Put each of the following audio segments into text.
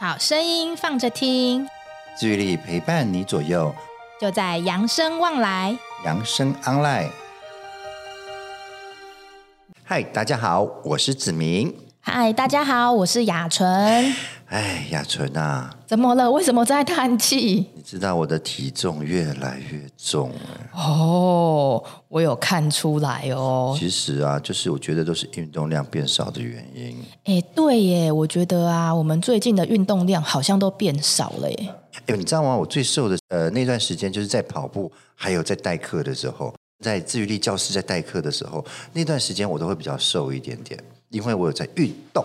好声音放着听，治愈力陪伴你左右，就在扬生旺来，扬生 online。嗨，大家好，我是子明。嗨，大家好，我是雅纯。哎，雅纯啊，怎么了？为什么在叹气？你知道我的体重越来越重哦，我有看出来哦。其实啊，就是我觉得都是运动量变少的原因。哎，对耶，我觉得啊，我们最近的运动量好像都变少了耶。哎，你知道吗？我最瘦的呃那段时间就是在跑步，还有在代课的时候，在自愈力教室在代课的时候，那段时间我都会比较瘦一点点。因为我有在运动，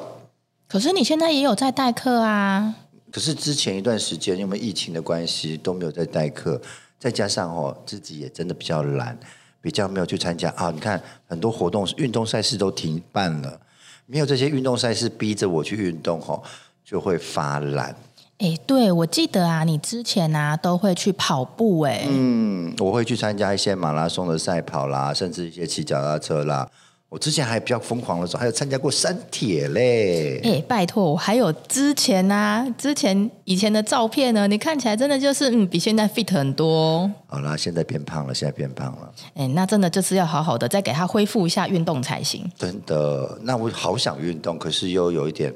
可是你现在也有在代课啊。可是之前一段时间因为疫情的关系都没有在代课，再加上哦自己也真的比较懒，比较没有去参加啊。你看很多活动运动赛事都停办了，没有这些运动赛事逼着我去运动哦，就会发懒。哎，对，我记得啊，你之前啊都会去跑步哎。嗯，我会去参加一些马拉松的赛跑啦，甚至一些骑脚踏车啦。我之前还比较疯狂的时候，还有参加过三铁嘞。哎，拜托，我还有之前啊，之前以前的照片呢，你看起来真的就是嗯，比现在 fit 很多。好啦，现在变胖了，现在变胖了。哎，那真的就是要好好的再给他恢复一下运动才行。真的，那我好想运动，可是又有一点，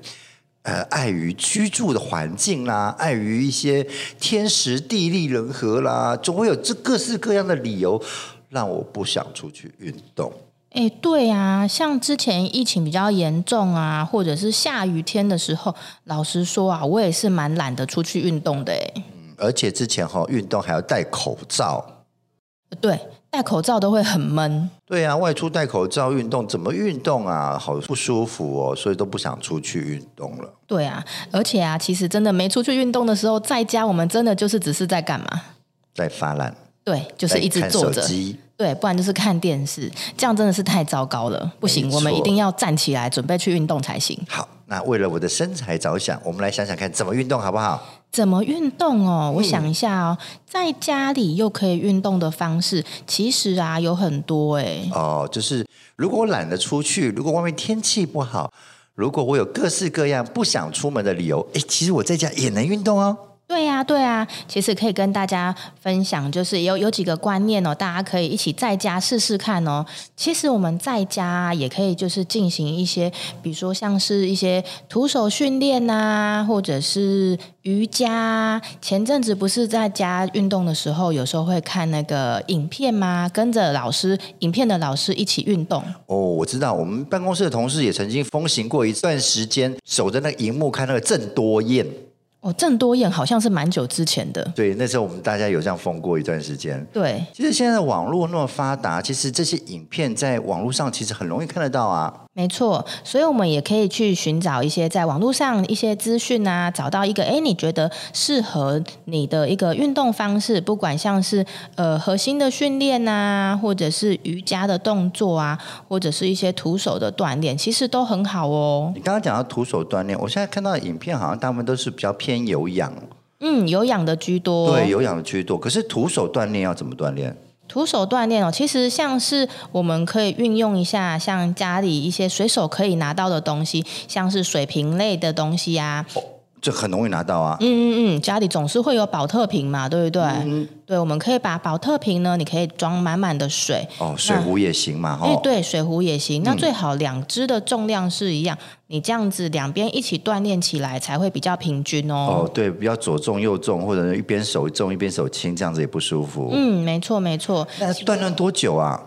呃，碍于居住的环境啦，碍于一些天时地利人和啦，总会有这各式各样的理由让我不想出去运动。哎，对啊，像之前疫情比较严重啊，或者是下雨天的时候，老实说啊，我也是蛮懒得出去运动的。哎，而且之前哈、哦、运动还要戴口罩，对，戴口罩都会很闷。对啊，外出戴口罩运动怎么运动啊？好不舒服哦，所以都不想出去运动了。对啊，而且啊，其实真的没出去运动的时候，在家我们真的就是只是在干嘛？在发懒。对，就是一直坐着。对，不然就是看电视，这样真的是太糟糕了，不行，我们一定要站起来，准备去运动才行。好，那为了我的身材着想，我们来想想看怎么运动好不好？怎么运动哦？我想一下哦，嗯、在家里又可以运动的方式，其实啊有很多哎。哦，就是如果我懒得出去，如果外面天气不好，如果我有各式各样不想出门的理由，哎，其实我在家也能运动哦。对呀、对啊，其实可以跟大家分享，就是有有几个观念哦，大家可以一起在家试试看哦。其实我们在家也可以就是进行一些，比如说像是一些徒手训练啊，或者是瑜伽。前阵子不是在家运动的时候，有时候会看那个影片吗？跟着老师，影片的老师一起运动。哦，我知道，我们办公室的同事也曾经风行过一段时间，守着那个荧幕看那个郑多燕。哦，郑多燕好像是蛮久之前的。对，那时候我们大家有这样疯过一段时间。对，其实现在的网络那么发达，其实这些影片在网络上其实很容易看得到啊。没错，所以我们也可以去寻找一些在网络上一些资讯啊，找到一个哎，你觉得适合你的一个运动方式，不管像是呃核心的训练啊，或者是瑜伽的动作啊，或者是一些徒手的锻炼，其实都很好哦。你刚刚讲到徒手锻炼，我现在看到的影片好像大部分都是比较偏有氧，嗯，有氧的居多，对，有氧的居多。可是徒手锻炼要怎么锻炼？徒手锻炼哦，其实像是我们可以运用一下，像家里一些随手可以拿到的东西，像是水瓶类的东西啊。哦这很容易拿到啊！嗯嗯嗯，家里总是会有保特瓶嘛，对不对？嗯，对，我们可以把保特瓶呢，你可以装满满的水。哦，水壶也行嘛，哈。哎，对，水壶也行。那最好两只的重量是一样，嗯、你这样子两边一起锻炼起来才会比较平均哦。哦，对，不要左重右重，或者一边手重一边手轻，这样子也不舒服。嗯，没错没错。那锻炼多久啊？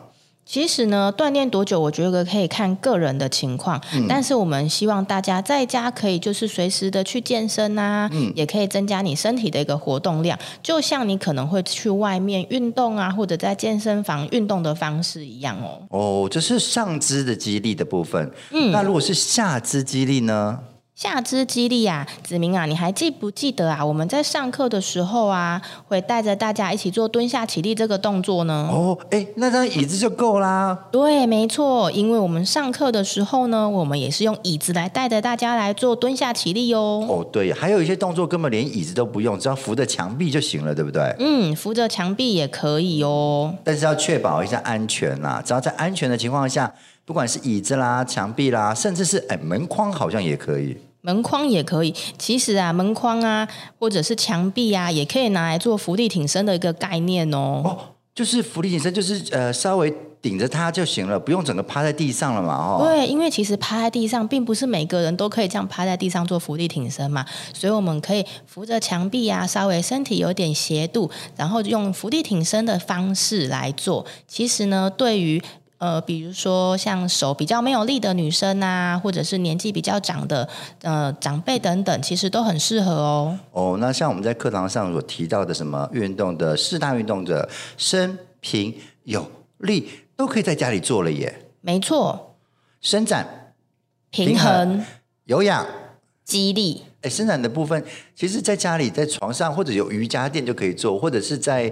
其实呢，锻炼多久，我觉得可以看个人的情况。嗯、但是我们希望大家在家可以就是随时的去健身啊，嗯、也可以增加你身体的一个活动量，就像你可能会去外面运动啊，或者在健身房运动的方式一样哦。哦，这是上肢的肌力的部分。嗯，那如果是下肢肌力呢？下肢肌力啊，子明啊，你还记不记得啊？我们在上课的时候啊，会带着大家一起做蹲下起立这个动作呢。哦，哎，那张椅子就够啦。对，没错，因为我们上课的时候呢，我们也是用椅子来带着大家来做蹲下起立哟。哦，对，还有一些动作根本连椅子都不用，只要扶着墙壁就行了，对不对？嗯，扶着墙壁也可以哦。但是要确保一下安全啊，只要在安全的情况下，不管是椅子啦、墙壁啦，甚至是哎门框，好像也可以。门框也可以。其实啊，门框啊，或者是墙壁啊，也可以拿来做伏地挺身的一个概念哦。哦，就是伏地挺身，就是呃，稍微。顶着它就行了，不用整个趴在地上了嘛，哦。对，因为其实趴在地上，并不是每个人都可以这样趴在地上做伏地挺身嘛，所以我们可以扶着墙壁啊，稍微身体有点斜度，然后用伏地挺身的方式来做。其实呢，对于呃，比如说像手比较没有力的女生啊，或者是年纪比较长的呃长辈等等，其实都很适合哦。哦，那像我们在课堂上所提到的什么运动的四大运动的伸平有力。都可以在家里做了耶，没错，伸展、平衡、有氧、肌力。哎，伸展的部分，其实在家里在床上或者有瑜伽垫就可以做，或者是在。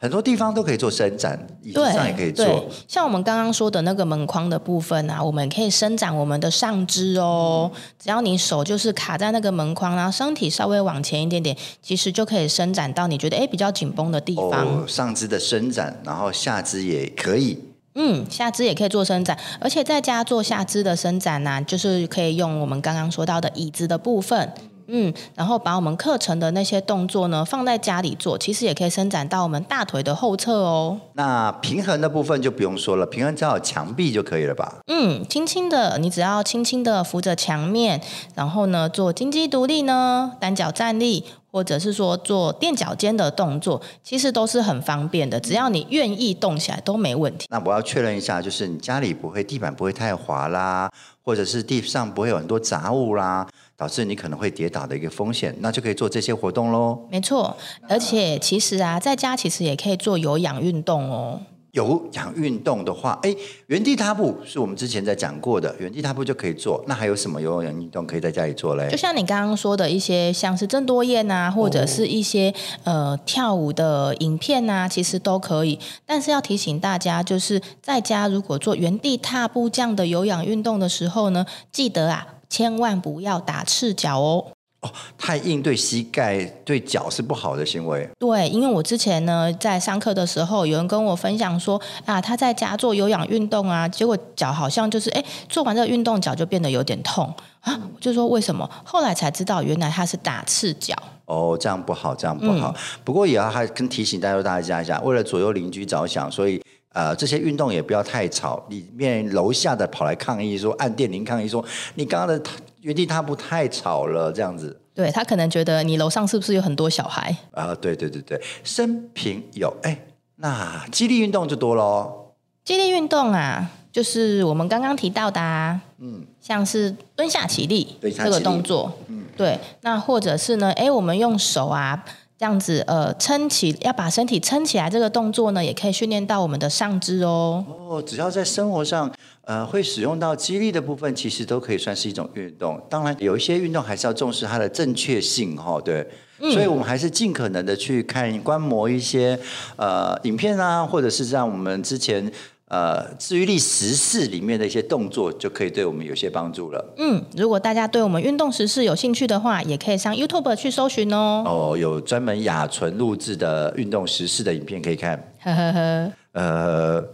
很多地方都可以做伸展，椅子上也可以做。像我们刚刚说的那个门框的部分啊，我们可以伸展我们的上肢哦。只要你手就是卡在那个门框，然后身体稍微往前一点点，其实就可以伸展到你觉得哎比较紧绷的地方。哦，上肢的伸展，然后下肢也可以。嗯，下肢也可以做伸展，而且在家做下肢的伸展呢，啊，就是可以用我们刚刚说到的椅子的部分。嗯，然后把我们课程的那些动作呢，放在家里做，其实也可以伸展到我们大腿的后侧哦。那平衡的部分就不用说了，平衡只要有墙壁就可以了吧？嗯，轻轻的，你只要轻轻的扶着墙面，然后呢做金鸡独立呢，单脚站立，或者是说做垫脚尖的动作，其实都是很方便的，只要你愿意动起来都没问题。那我要确认一下，就是你家里不会地板不会太滑啦，或者是地上不会有很多杂物啦。导致你可能会跌倒的一个风险，那就可以做这些活动喽。没错，而且其实啊，在家其实也可以做有氧运动哦。有氧运动的话，哎，原地踏步是我们之前在讲过的，原地踏步就可以做。那还有什么有氧运动可以在家里做嘞？就像你刚刚说的一些，像是郑多燕啊，或者是一些、哦、呃跳舞的影片啊，其实都可以。但是要提醒大家，就是在家如果做原地踏步这样的有氧运动的时候呢，记得啊。千万不要打赤脚哦！哦，太硬对膝盖、对脚是不好的行为。对，因为我之前呢在上课的时候，有人跟我分享说啊，他在家做有氧运动啊，结果脚好像就是哎，做完这个运动脚就变得有点痛啊。我就说为什么？后来才知道原来他是打赤脚。哦，这样不好，这样不好。嗯、不过也要还跟提醒大家大家一下，为了左右邻居着想，所以。呃，这些运动也不要太吵，里面楼下的跑来抗议说，按电铃抗议说，你刚刚的原地踏步太吵了，这样子。对，他可能觉得你楼上是不是有很多小孩？啊、呃，对对对对，生平有，哎，那激励运动就多喽。激励运动啊，就是我们刚刚提到的，啊，嗯，像是蹲下起立这个动作，嗯，对，那或者是呢，哎，我们用手啊。这样子，呃，撑起要把身体撑起来，这个动作呢，也可以训练到我们的上肢哦。哦，只要在生活上，呃，会使用到肌力的部分，其实都可以算是一种运动。当然，有一些运动还是要重视它的正确性，哈、哦，对。嗯、所以我们还是尽可能的去看观摩一些呃影片啊，或者是像我们之前。呃，自愈力时事里面的一些动作，就可以对我们有些帮助了。嗯，如果大家对我们运动时事有兴趣的话，也可以上 YouTube 去搜寻哦。哦，有专门雅纯录制的运动时事的影片可以看。呵呵呵。呃，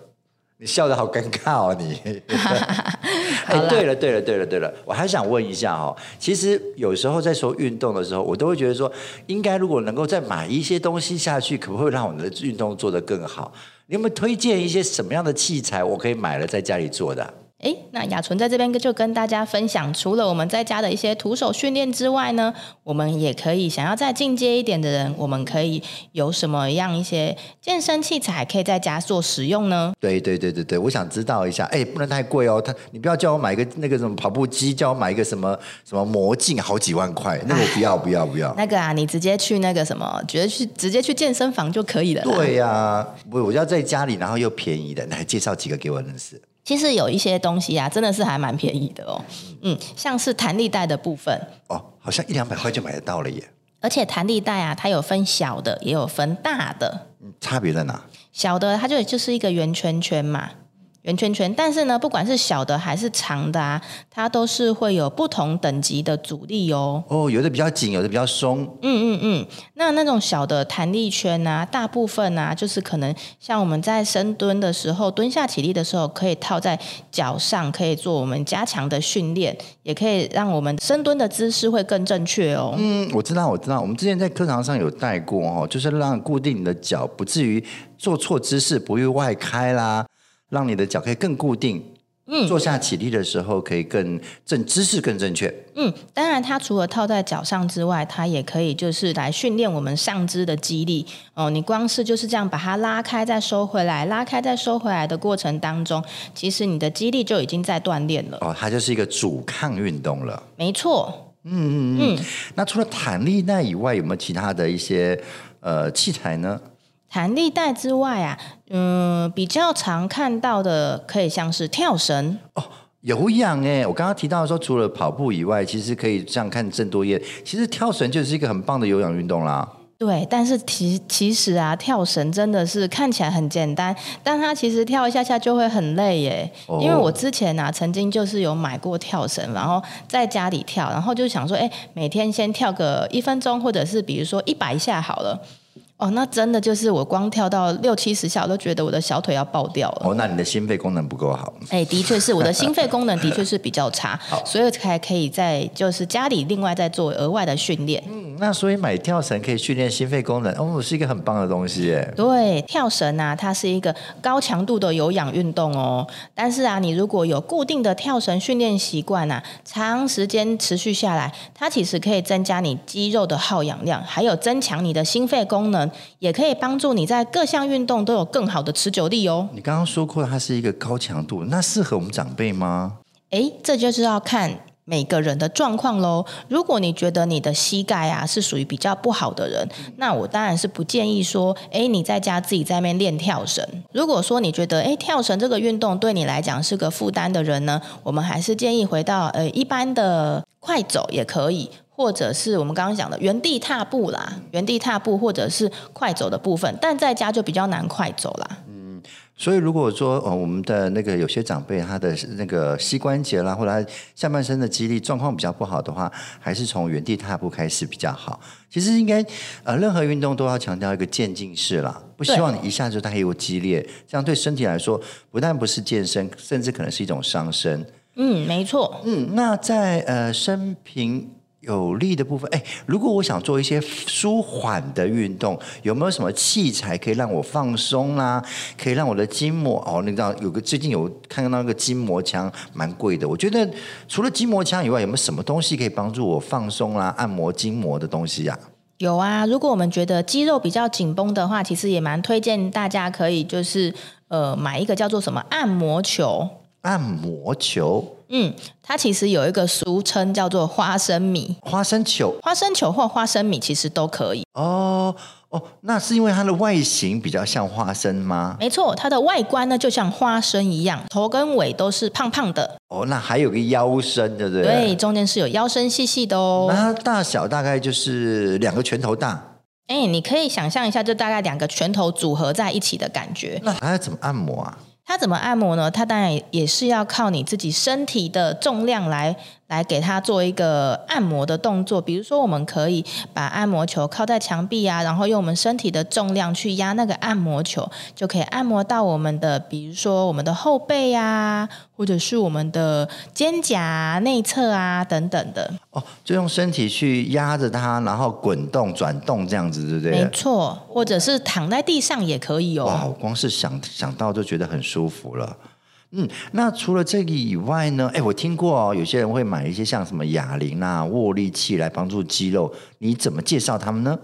你笑得好尴尬哦，你。哎，对了，对了，对了，对了，我还想问一下哦，其实有时候在说运动的时候，我都会觉得说，应该如果能够再买一些东西下去，可不会让我们的运动做得更好？你有没有推荐一些什么样的器材，我可以买了在家里做的？哎，那雅纯在这边就跟大家分享，除了我们在家的一些徒手训练之外呢，我们也可以想要再进阶一点的人，我们可以有什么样一些健身器材可以在家做使用呢？对对对对对，我想知道一下，哎，不能太贵哦，他你不要叫我买一个那个什么跑步机，叫我买一个什么什么魔镜，好几万块，那个我不要不要不要。那个啊，你直接去那个什么，直接去直接去健身房就可以了。对呀、啊，不，我要在家里，然后又便宜的，来介绍几个给我认识。其实有一些东西啊，真的是还蛮便宜的哦。嗯，像是弹力带的部分哦，好像一两百块就买得到了耶。而且弹力带啊，它有分小的，也有分大的。嗯差别在哪？小的它就就是一个圆圈圈嘛，圆圈圈。但是呢，不管是小的还是长的啊，它都是会有不同等级的阻力哦。哦，有的比较紧，有的比较松。嗯嗯嗯。那那种小的弹力圈啊，大部分啊，就是可能像我们在深蹲的时候，蹲下起立的时候，可以套在脚上，可以做我们加强的训练，也可以让我们深蹲的姿势会更正确哦。嗯，我知道，我知道，我们之前在课堂上有带过哦，就是让固定你的脚，不至于做错姿势，不会外开啦，让你的脚可以更固定。嗯，坐下起立的时候可以更正，姿势更正确。嗯，当然，它除了套在脚上之外，它也可以就是来训练我们上肢的肌力。哦，你光是就是这样把它拉开再收回来，拉开再收回来的过程当中，其实你的肌力就已经在锻炼了。哦，它就是一个阻抗运动了。没错。嗯嗯嗯。嗯，那除了弹力带以外，有没有其他的一些呃器材呢？弹力带之外啊，嗯，比较常看到的可以像是跳绳哦，有氧哎，我刚刚提到说，除了跑步以外，其实可以这样看郑多燕，其实跳绳就是一个很棒的有氧运动啦。对，但是其其实啊，跳绳真的是看起来很简单，但它其实跳一下下就会很累耶。哦、因为我之前啊，曾经就是有买过跳绳，然后在家里跳，然后就想说，哎，每天先跳个一分钟，或者是比如说一百下好了。哦，那真的就是我光跳到六七十下，我都觉得我的小腿要爆掉了。哦，那你的心肺功能不够好。哎，的确是我的心肺功能的确是比较差，好所以才可以在就是家里另外再做额外的训练。嗯，那所以买跳绳可以训练心肺功能，哦，是一个很棒的东西耶。对，跳绳啊，它是一个高强度的有氧运动哦。但是啊，你如果有固定的跳绳训练习惯啊，长时间持续下来，它其实可以增加你肌肉的耗氧量，还有增强你的心肺功能。也可以帮助你在各项运动都有更好的持久力哦。你刚刚说过它是一个高强度，那适合我们长辈吗？诶，这就是要看每个人的状况喽。如果你觉得你的膝盖啊是属于比较不好的人，那我当然是不建议说，诶，你在家自己在那边练跳绳。如果说你觉得，诶，跳绳这个运动对你来讲是个负担的人呢，我们还是建议回到呃一般的快走也可以。或者是我们刚刚讲的原地踏步啦，原地踏步或者是快走的部分，但在家就比较难快走啦。嗯，所以如果说呃我们的那个有些长辈他的那个膝关节啦，或者他下半身的肌力状况比较不好的话，还是从原地踏步开始比较好。其实应该呃任何运动都要强调一个渐进式啦，不希望你一下子太过激烈，这样对身体来说不但不是健身，甚至可能是一种伤身。嗯，没错。嗯，那在呃生平。有力的部分，哎，如果我想做一些舒缓的运动，有没有什么器材可以让我放松啦、可以让我的筋膜哦，你知道有个最近有看到那个筋膜枪，蛮贵的。我觉得除了筋膜枪以外，有没有什么东西可以帮助我放松啦、按摩筋膜的东西呀、啊？有啊，如果我们觉得肌肉比较紧绷的话，其实也蛮推荐大家可以就是呃买一个叫做什么按摩球。按摩球。嗯，它其实有一个俗称叫做花生米、花生球、花生球或花生米，其实都可以。哦哦，那是因为它的外形比较像花生吗？没错，它的外观呢就像花生一样，头跟尾都是胖胖的。哦，那还有个腰身，对不对？对，中间是有腰身细细的哦。那它大小大概就是两个拳头大。哎，你可以想象一下，就大概两个拳头组合在一起的感觉。那还要怎么按摩啊？它怎么按摩呢？它当然也是要靠你自己身体的重量来。来给它做一个按摩的动作，比如说，我们可以把按摩球靠在墙壁啊，然后用我们身体的重量去压那个按摩球，就可以按摩到我们的，比如说我们的后背啊，或者是我们的肩胛内侧啊等等的。哦，就用身体去压着它，然后滚动、转动这样子，对不对？没错，或者是躺在地上也可以哦。哇，光是想想到就觉得很舒服了。嗯，那除了这个以外呢？哎，我听过哦，有些人会买一些像什么哑铃啊、握力器来帮助肌肉，你怎么介绍他们呢？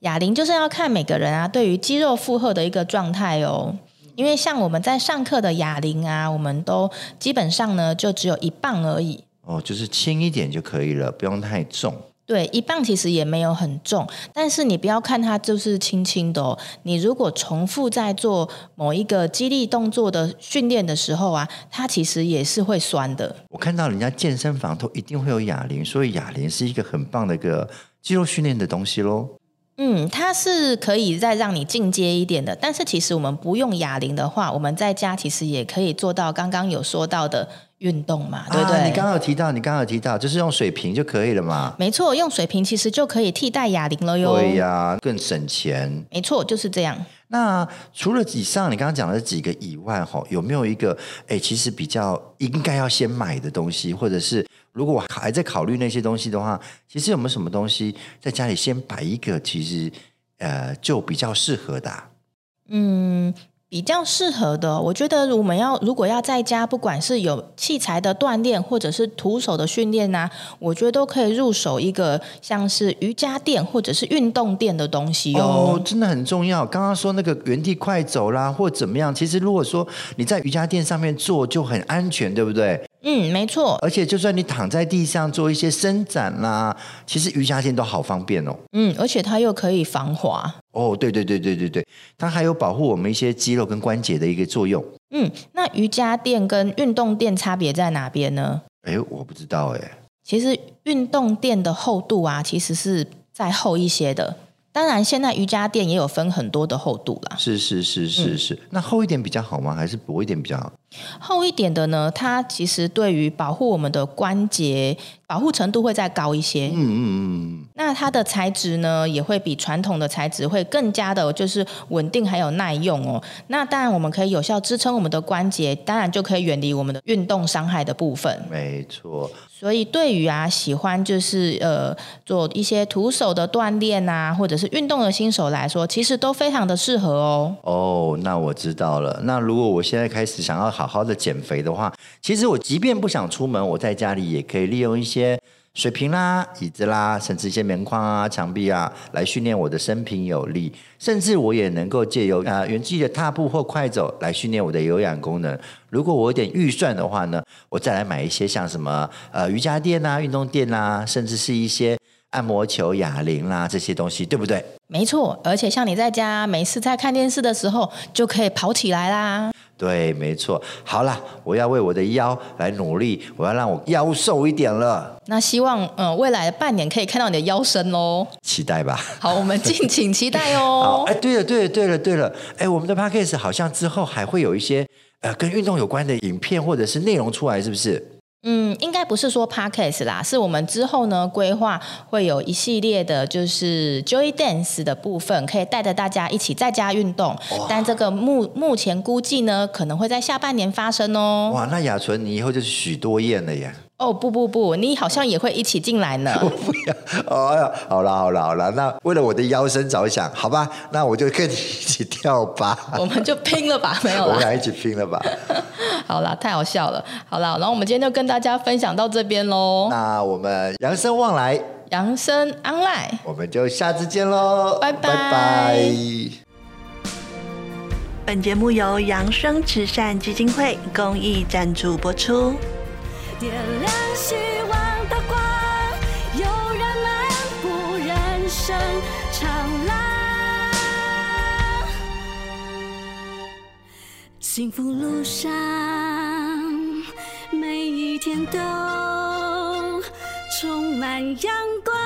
哑铃就是要看每个人啊对于肌肉负荷的一个状态哦，因为像我们在上课的哑铃啊，我们都基本上呢就只有一磅而已。哦，就是轻一点就可以了，不用太重。对，一磅其实也没有很重，但是你不要看它就是轻轻的哦。你如果重复在做某一个肌力动作的训练的时候啊，它其实也是会酸的。我看到人家健身房都一定会有哑铃，所以哑铃是一个很棒的一个肌肉训练的东西喽。嗯，它是可以再让你进阶一点的，但是其实我们不用哑铃的话，我们在家其实也可以做到刚刚有说到的运动嘛，对不对？啊、你刚刚有提到，你刚刚有提到，就是用水瓶就可以了嘛？没错，用水瓶其实就可以替代哑铃了哟。对呀、啊，更省钱。没错，就是这样。那除了以上你刚刚讲的几个以外，哈，有没有一个哎，其实比较应该要先买的东西，或者是如果我还在考虑那些东西的话，其实有没有什么东西在家里先摆一个，其实呃就比较适合的、啊？嗯。比较适合的，我觉得我们要如果要在家，不管是有器材的锻炼，或者是徒手的训练啊，我觉得都可以入手一个像是瑜伽垫或者是运动垫的东西。哦，真的很重要。刚刚说那个原地快走啦，或怎么样，其实如果说你在瑜伽垫上面做就很安全，对不对？嗯，没错。而且就算你躺在地上做一些伸展啦，其实瑜伽垫都好方便哦。嗯，而且它又可以防滑。哦，对对对对对对，它还有保护我们一些肌肉跟关节的一个作用。嗯，那瑜伽垫跟运动垫差别在哪边呢？哎，我不知道哎。其实运动垫的厚度啊，其实是再厚一些的。当然，现在瑜伽垫也有分很多的厚度啦。是是是是是，嗯，那厚一点比较好吗？还是薄一点比较好？厚一点的呢，它其实对于保护我们的关节，保护程度会再高一些。嗯嗯嗯。那它的材质呢，也会比传统的材质会更加的，就是稳定还有耐用哦。那当然，我们可以有效支撑我们的关节，当然就可以远离我们的运动伤害的部分。没错。所以，对于啊喜欢就是呃做一些徒手的锻炼啊，或者是运动的新手来说，其实都非常的适合哦。哦，那我知道了。那如果我现在开始想要好好的减肥的话，其实我即便不想出门，我在家里也可以利用一些。些水瓶啦、椅子啦，甚至一些棉框啊、墙壁啊，来训练我的生平有力。甚至我也能够借由啊原地的踏步或快走来训练我的有氧功能。如果我有点预算的话呢，我再来买一些像什么呃瑜伽垫啊、运动垫啊，甚至是一些按摩球、哑铃啦这些东西，对不对？没错，而且像你在家没事在看电视的时候，就可以跑起来啦。对，没错。好了，我要为我的腰来努力，我要让我腰瘦一点了。那希望呃未来的半年可以看到你的腰身喽。期待吧。好，我们敬请期待哦。哎，对了，对了，对了，对了，哎，我们的 Podcast 好像之后还会有一些呃跟运动有关的影片或者是内容出来，是不是？嗯，应该不是说 Podcast 啦，是我们之后呢规划会有一系列的，就是 Joy Dance 的部分，可以带着大家一起在家运动。但这个目目前估计呢，可能会在下半年发生哦。哇，那雅纯，你以后就是许多燕了呀。哦不不不，你好像也会一起进来呢。我不要，哦呀，好了好了好了，那为了我的腰身着想，好吧，那我就跟你一起跳吧。我们就拼了吧，没有了。我们俩一起拼了吧。好了，太好笑了。好了，然后我们今天就跟大家分享到这边喽。那我们养生旺来，养生 online，我们就下次见喽，拜拜。拜拜。本节目由养生慈善基金会公益赞助播出。点亮希望的光，有人漫步人生长廊，幸福路上每一天都充满阳光。